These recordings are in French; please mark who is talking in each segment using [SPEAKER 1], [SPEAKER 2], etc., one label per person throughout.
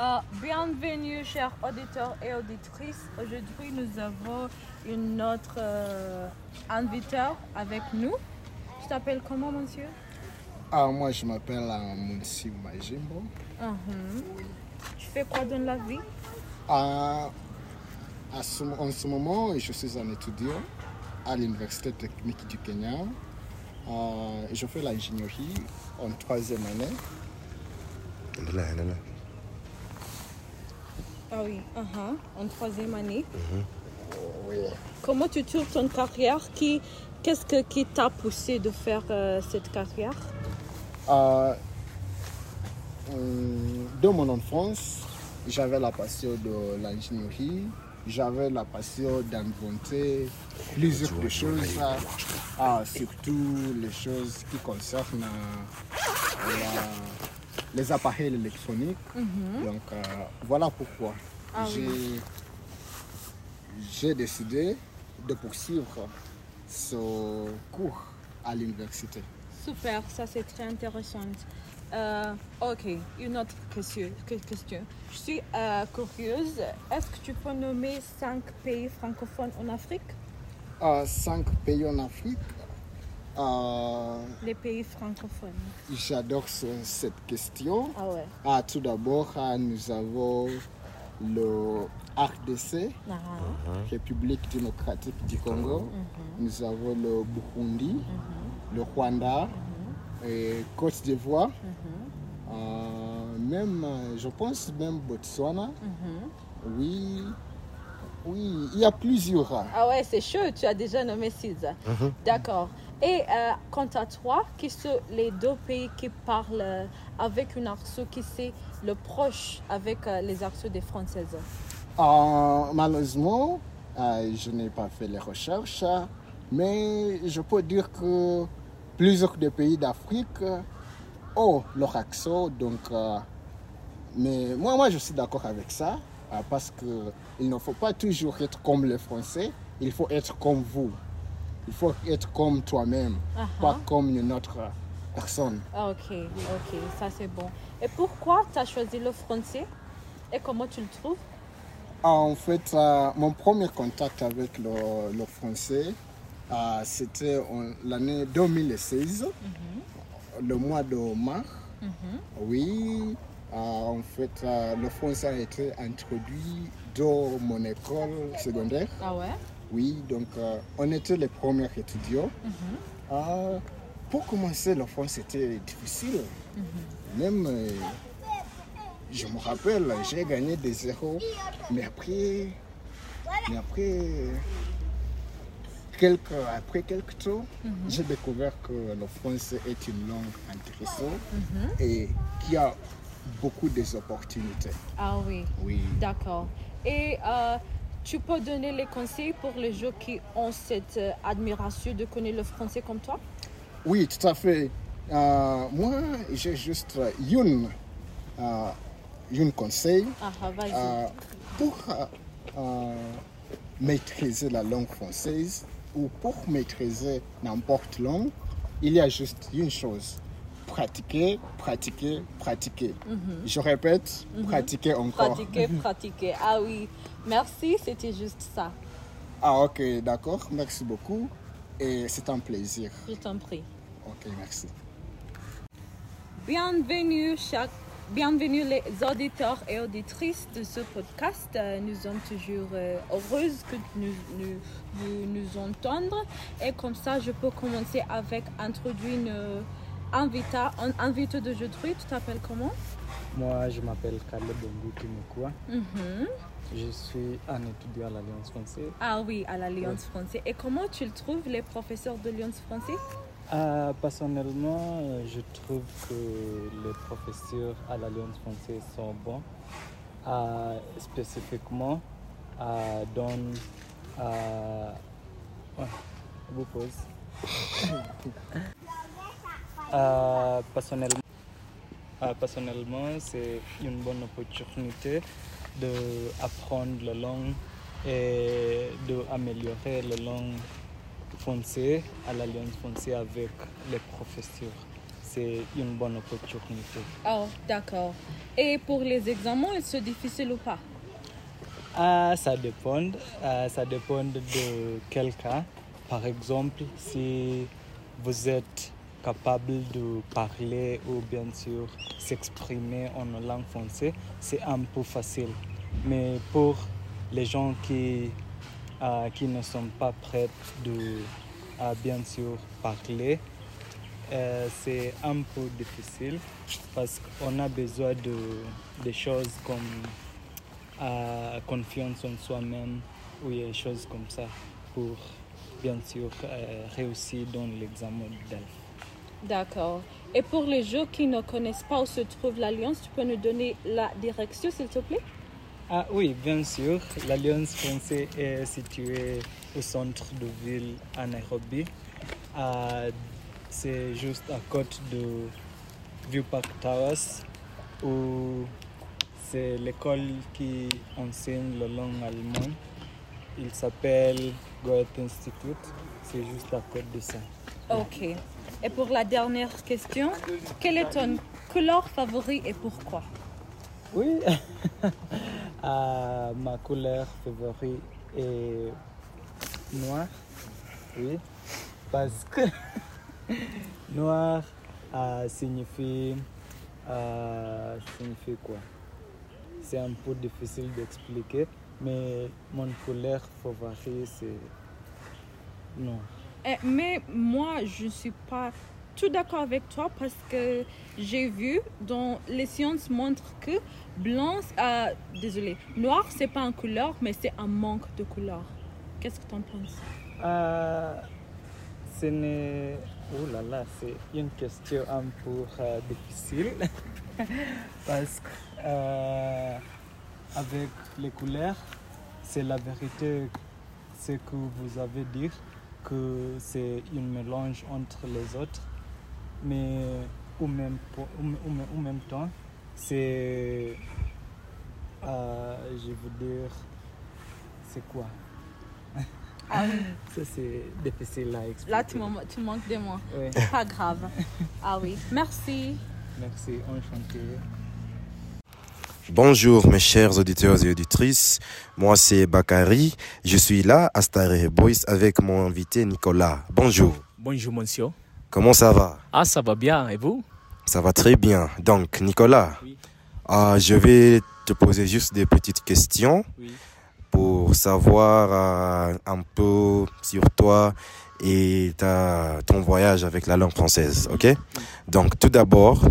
[SPEAKER 1] Euh, bienvenue, chers auditeurs et auditrices. Aujourd'hui, nous avons une autre euh, invité avec nous. Tu t'appelles comment, monsieur?
[SPEAKER 2] Ah, moi, je m'appelle euh, Mounsi Majimbo.
[SPEAKER 1] Mhm. Tu fais quoi dans la vie?
[SPEAKER 2] Ah, à ce- en ce moment, je suis un étudiant à l'Université technique du Kenya. Ah, je fais l'ingénierie en troisième année.
[SPEAKER 1] Ah oui, mhm. en troisième année.
[SPEAKER 2] Oui.
[SPEAKER 1] Comment tu trouves ton carrière? Qui, Qu'est-ce que, qui t'a poussé de faire euh, cette carrière?
[SPEAKER 2] Ah, hum, dans mon enfance, j'avais la passion de l'ingénierie. J'avais la passion d'inventer plusieurs de choses, ah, surtout les choses qui concernent euh, la- les appareils électroniques. Donc euh, voilà pourquoi
[SPEAKER 1] Ah
[SPEAKER 2] j'ai décidé de poursuivre ce cours à l'université.
[SPEAKER 1] Super, ça c'est très intéressant. Euh, ok, une autre question. que- question. Je suis euh, curieuse. Est-ce que tu peux nommer cinq pays francophones en Afrique?
[SPEAKER 2] Euh, cinq pays en Afrique? Euh,
[SPEAKER 1] Les pays francophones.
[SPEAKER 2] J'adore ce- cette question.
[SPEAKER 1] Ah ouais.
[SPEAKER 2] Ah, tout d'abord, ah, nous avons le RDC,
[SPEAKER 1] Ah,
[SPEAKER 2] République démocratique du Congo. Nous avons le Burundi, le Rwanda, et Côte d'Ivoire. Euh, même, je pense même Botswana. Oui, oui, il y a plusieurs.
[SPEAKER 1] Ah ouais, c'est chaud, tu as déjà nommé six. D'accord. Et euh, quant à toi, qui sont les deux pays qui parlent euh, avec une arceau qui c'est le proche avec euh, les arceaux des Françaises?
[SPEAKER 2] Euh, malheureusement, je n'ai pas fait les recherches, mais je peux dire que plusieurs des pays d'Afrique ont leur accent. Donc, mais moi, moi, je suis d'accord avec ça, parce qu'il ne faut pas toujours être comme les Français, il faut être comme vous. Il faut être comme toi-même,
[SPEAKER 1] Ah
[SPEAKER 2] pas
[SPEAKER 1] ah.
[SPEAKER 2] comme une autre personne.
[SPEAKER 1] Ah, Ok, ok, ça c'est bon. Et pourquoi tu as choisi le français et comment tu le trouves?
[SPEAKER 2] En fait, euh, mon premier contact avec le, le français, euh, c'était en l'année 2016, le mois de mars. Oui, euh, en fait, euh, le français a été introduit dans mon école secondaire.
[SPEAKER 1] Ah ouais?
[SPEAKER 2] Oui, donc euh, on était les premiers étudiants. Euh, pour commencer, le français c'était difficile. Même, euh, je me rappelle, j'ai gagné des zéros. Mais après, mais après, quelques, après quelques temps, j'ai découvert que le français est une langue intéressante et qui a beaucoup d'opportunités.
[SPEAKER 1] Ah oui,
[SPEAKER 2] Oui.
[SPEAKER 1] d'accord. Et euh, tu peux donner les conseils pour les gens qui ont cette euh, admiration de connaître le français comme toi?
[SPEAKER 2] Oui, tout à fait. Euh, moi, j'ai juste une, euh, une conseil.
[SPEAKER 1] Ah, ah, vas-y.
[SPEAKER 2] Pour maîtriser la langue française ou pour maîtriser n'importe langue, il y a juste une chose. Pratiquer, pratiquer, pratiquer. Je répète, pratiquer encore.
[SPEAKER 1] Pratiquer, pratiquer. Ah oui, merci, c'était juste ça.
[SPEAKER 2] Ah ok, d'accord. Merci beaucoup. Et c'est un plaisir.
[SPEAKER 1] Je t'en prie.
[SPEAKER 2] Ok, merci.
[SPEAKER 1] Bienvenue, chaque... Bienvenue les auditeurs et auditrices de ce podcast. Nous sommes toujours euh, heureuses que nous nous, nous entendre. Et comme ça, je peux commencer avec introduire une un invité d'aujourd'hui. Tu t'appelles comment?
[SPEAKER 3] Moi, je m'appelle Caleb Bonguti Mukwa.
[SPEAKER 1] Mhm.
[SPEAKER 3] Je suis un étudiant à l'Alliance française.
[SPEAKER 1] Ah oui, à l'Alliance française. Et comment tu le trouves, les professeurs de l'Alliance française?
[SPEAKER 3] Euh, personnellement, euh, je trouve que les professeurs à l'Alliance française sont bons. Euh, spécifiquement, euh, dans. Ouais, je vous pose. Euh, personnellement, euh, personnellement, c'est une bonne opportunité d'apprendre la langue et d'améliorer la langue française à l'Alliance française avec les professeurs. c'est une bonne opportunité.
[SPEAKER 1] Oh, d'accord. Et pour les examens, est-ce difficile ou pas?
[SPEAKER 3] Ah, ça dépend. Ah, ça dépend de quel cas. Par exemple, si vous êtes capable de parler ou bien sûr s'exprimer en langue française, c'est un peu facile. Mais pour les gens qui, ah, qui ne sont pas prêts de à bien sûr parler, euh, c'est un peu difficile parce qu'on a besoin de, choses comme euh, confiance en soi-même ou des choses comme ça pour bien sûr euh, réussir dans l'examen d'ELF.
[SPEAKER 1] D'accord. Et pour les gens qui ne connaissent pas où se trouve l'Alliance, tu peux nous donner la direction, s'il te plaît?
[SPEAKER 3] Ah oui, bien sûr. L'Alliance française est située au centre de ville à Nairobi. À- C'est juste à côté de View Park Towers où c'est l'école qui enseigne la langue allemande. Il s'appelle Goethe Institute. C'est juste à côté de ça.
[SPEAKER 1] Ok. Et pour la dernière question, quelle est ton couleur favorite et pourquoi?
[SPEAKER 3] Oui, Ah, ma couleur favorite est noir. Oui, parce que noir signifie, ah, signifie quoi? C'est un peu difficile d'expliquer, mais mon couleur favorite c'est noir.
[SPEAKER 1] Eh, Mais moi, je ne suis pas tout d'accord avec toi parce que j'ai vu dans les sciences montrent que blanc, ah, désolé, noir, c'est pas une couleur, mais c'est un manque de couleur. Qu'est-ce que tu en penses?
[SPEAKER 3] Ah, ce n'est. Oh là là, c'est une question un peu euh, difficile. Parce que euh, avec les couleurs, c'est la vérité ce que vous avez dit, que c'est un mélange entre les autres. Mais au même, au même- au même- temps, c'est. euh, je veux dire. C'est quoi?
[SPEAKER 1] Ah oui,
[SPEAKER 3] Ça, c'est difficile à expliquer.
[SPEAKER 1] là, tu, tu manques de moi.
[SPEAKER 3] Oui,
[SPEAKER 1] Pas grave. Ah oui, merci.
[SPEAKER 3] merci, enchanté.
[SPEAKER 4] Bonjour mes chers auditeurs et auditrices, moi c'est Bakari, je suis là à Star Boys avec mon invité Nicolas. Bonjour,
[SPEAKER 5] Bonjour monsieur.
[SPEAKER 4] comment ça va?
[SPEAKER 5] Ah, ça va bien, et vous?
[SPEAKER 4] Ça va très bien. Donc Nicolas,
[SPEAKER 5] Oui.
[SPEAKER 4] ah, je vais te poser juste des petites questions
[SPEAKER 5] Oui.
[SPEAKER 4] pour savoir euh, un peu sur toi et ta, ton voyage avec la langue française, ok? Donc tout d'abord,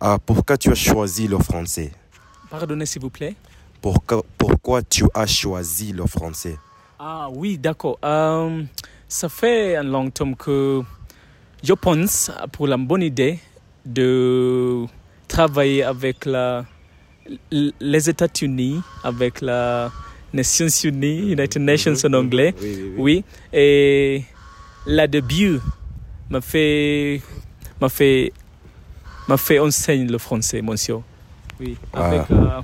[SPEAKER 4] ah, pourquoi tu as choisi le français?
[SPEAKER 5] Pardonnez s'il vous plaît.
[SPEAKER 4] pourquoi, pourquoi tu as choisi le français?
[SPEAKER 5] Ah oui, d'accord. Euh, ça fait un long temps que je pense pour la bonne idée de travailler avec la, les États-Unis, avec la Nations Unies, United Nations en anglais.
[SPEAKER 4] Oui, oui, oui.
[SPEAKER 5] Oui, et là début m'a fait m'a fait m'a fait enseigner le français, monsieur. Oui, avec euh,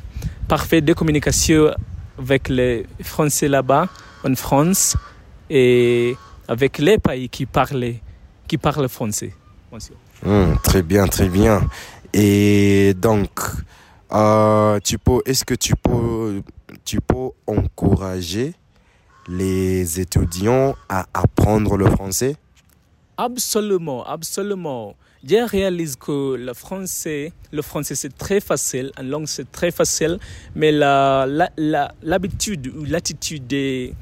[SPEAKER 5] parfait de communication avec les Français là-bas en France et avec les pays qui parlent qui parlent français.
[SPEAKER 4] Hmm, très bien, très bien. Et donc, euh, tu peux, est-ce que tu peux, tu peux encourager les étudiants à apprendre le français?
[SPEAKER 5] Absolument, absolument. Je réalise que le français, le français c'est très facile, en langue c'est très facile, mais la, la, la- l'habitude ou l'attitude des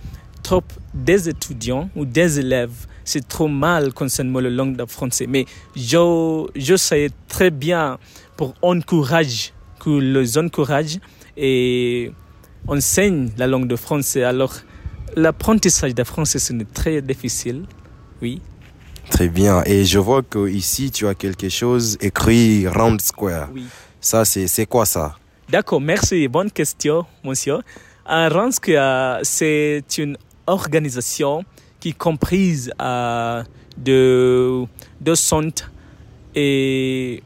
[SPEAKER 5] des étudiants ou des élèves, c'est trop mal concernant la langue de français. Mais je, je sais très bien pour encourager, que les encourage et enseigne la langue de français. Alors, l'apprentissage de français, c'est très difficile, oui.
[SPEAKER 4] Très bien. Et je vois que ici tu as quelque chose écrit round square.
[SPEAKER 5] Oui.
[SPEAKER 4] Ça, c'est, quoi ça?
[SPEAKER 5] D'accord, merci. Bonne question, monsieur. Un Ransk, euh, c'est une organisation qui comprise euh, de 200 et,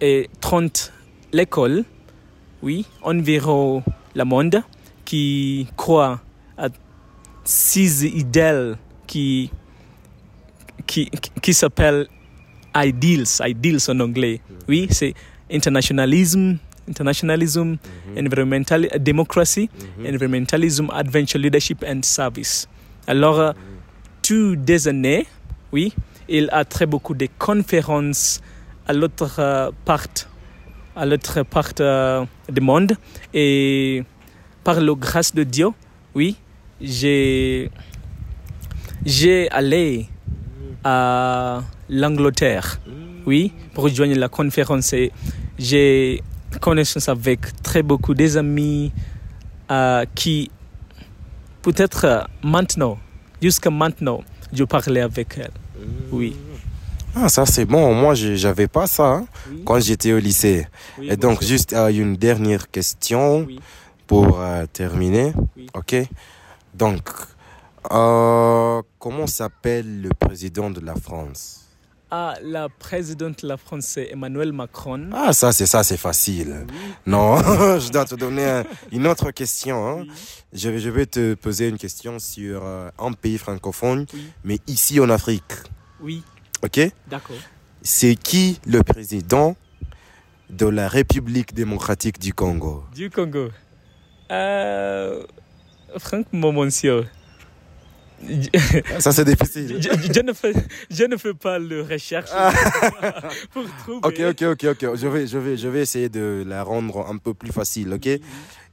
[SPEAKER 5] et 30 écoles, oui, environ le monde, qui croient à six idées qui, qui, qui s'appellent ideals, ideals en anglais. Oui, c'est internationalisme, internationalism, environmental democracy, environmentalism, adventure leadership and service. Alors, euh, tous des années, oui, il a très beaucoup de conférences à l'autre euh, part, à l'autre part euh, du monde. Et par la grâce de Dieu, oui, j'ai j'ai allé à l'Angleterre, oui, pour rejoindre la conférence j'ai connaissance avec très beaucoup des amis euh, qui peut-être euh, maintenant, jusqu'à maintenant, je parlais avec elle. Oui.
[SPEAKER 4] Ah, ça c'est bon. Moi, j'avais pas ça hein,
[SPEAKER 5] Oui.
[SPEAKER 4] quand j'étais au lycée.
[SPEAKER 5] Oui,
[SPEAKER 4] Et donc,
[SPEAKER 5] bonjour.
[SPEAKER 4] juste euh, une dernière question
[SPEAKER 5] Oui.
[SPEAKER 4] pour euh, terminer. Ok. Donc, euh, comment s'appelle le président de la France?
[SPEAKER 5] Ah, la présidente de la France, c'est Emmanuel Macron.
[SPEAKER 4] Ah, ça c'est ça, c'est facile. Non, je dois te donner un- une autre question. hein. Je, vais- je vais te poser une question sur euh, un pays francophone,
[SPEAKER 5] Oui.
[SPEAKER 4] mais ici en Afrique.
[SPEAKER 5] Oui,
[SPEAKER 4] Ok?
[SPEAKER 5] d'accord.
[SPEAKER 4] C'est qui le président de la République démocratique du Congo?
[SPEAKER 5] Du Congo. Euh, monsieur, je,
[SPEAKER 4] Ça c'est difficile.
[SPEAKER 5] je- je ne fais, je ne fais pas le recherche pour trouver.
[SPEAKER 4] Ok, ok, ok, ok. Je vais, je vais, je vais essayer de la rendre un peu plus facile. Ok?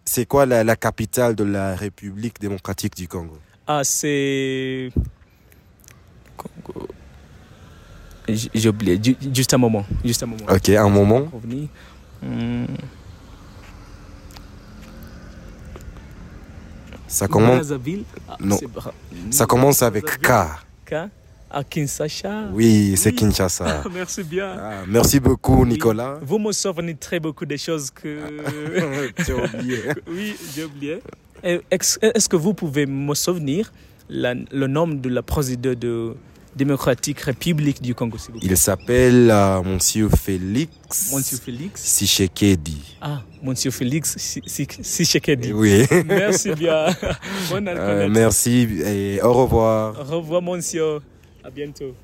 [SPEAKER 4] C'est quoi la, la capitale de la République démocratique du Congo?
[SPEAKER 5] Ah, c'est. Congo. J'ai oublié. Ju- Juste un moment. Juste un moment.
[SPEAKER 4] Ok, un moment. Ça commence.
[SPEAKER 5] Ah,
[SPEAKER 4] Non. ça commence avec K.
[SPEAKER 5] K. À Kinshasa.
[SPEAKER 4] Oui, c'est
[SPEAKER 5] Oui.
[SPEAKER 4] Kinshasa.
[SPEAKER 5] Merci bien.
[SPEAKER 4] Ah, merci beaucoup, Nicolas.
[SPEAKER 5] Vous me souvenez très beaucoup des choses que.
[SPEAKER 4] Tu as oublié.
[SPEAKER 5] oui, j'ai oublié. Est-ce que vous pouvez me souvenir la- le nom de la présidente de démocratique République du Congo, s'il vous plaît
[SPEAKER 4] Il s'appelle euh, Monsieur Félix
[SPEAKER 5] Monsieur Félix.
[SPEAKER 4] Sichekedi.
[SPEAKER 5] Ah, Monsieur Félix Si- Si- Tshisekedi.
[SPEAKER 4] Oui.
[SPEAKER 5] Merci bien. Bonne
[SPEAKER 4] Euh, merci et au revoir.
[SPEAKER 5] Au revoir, monsieur. À bientôt.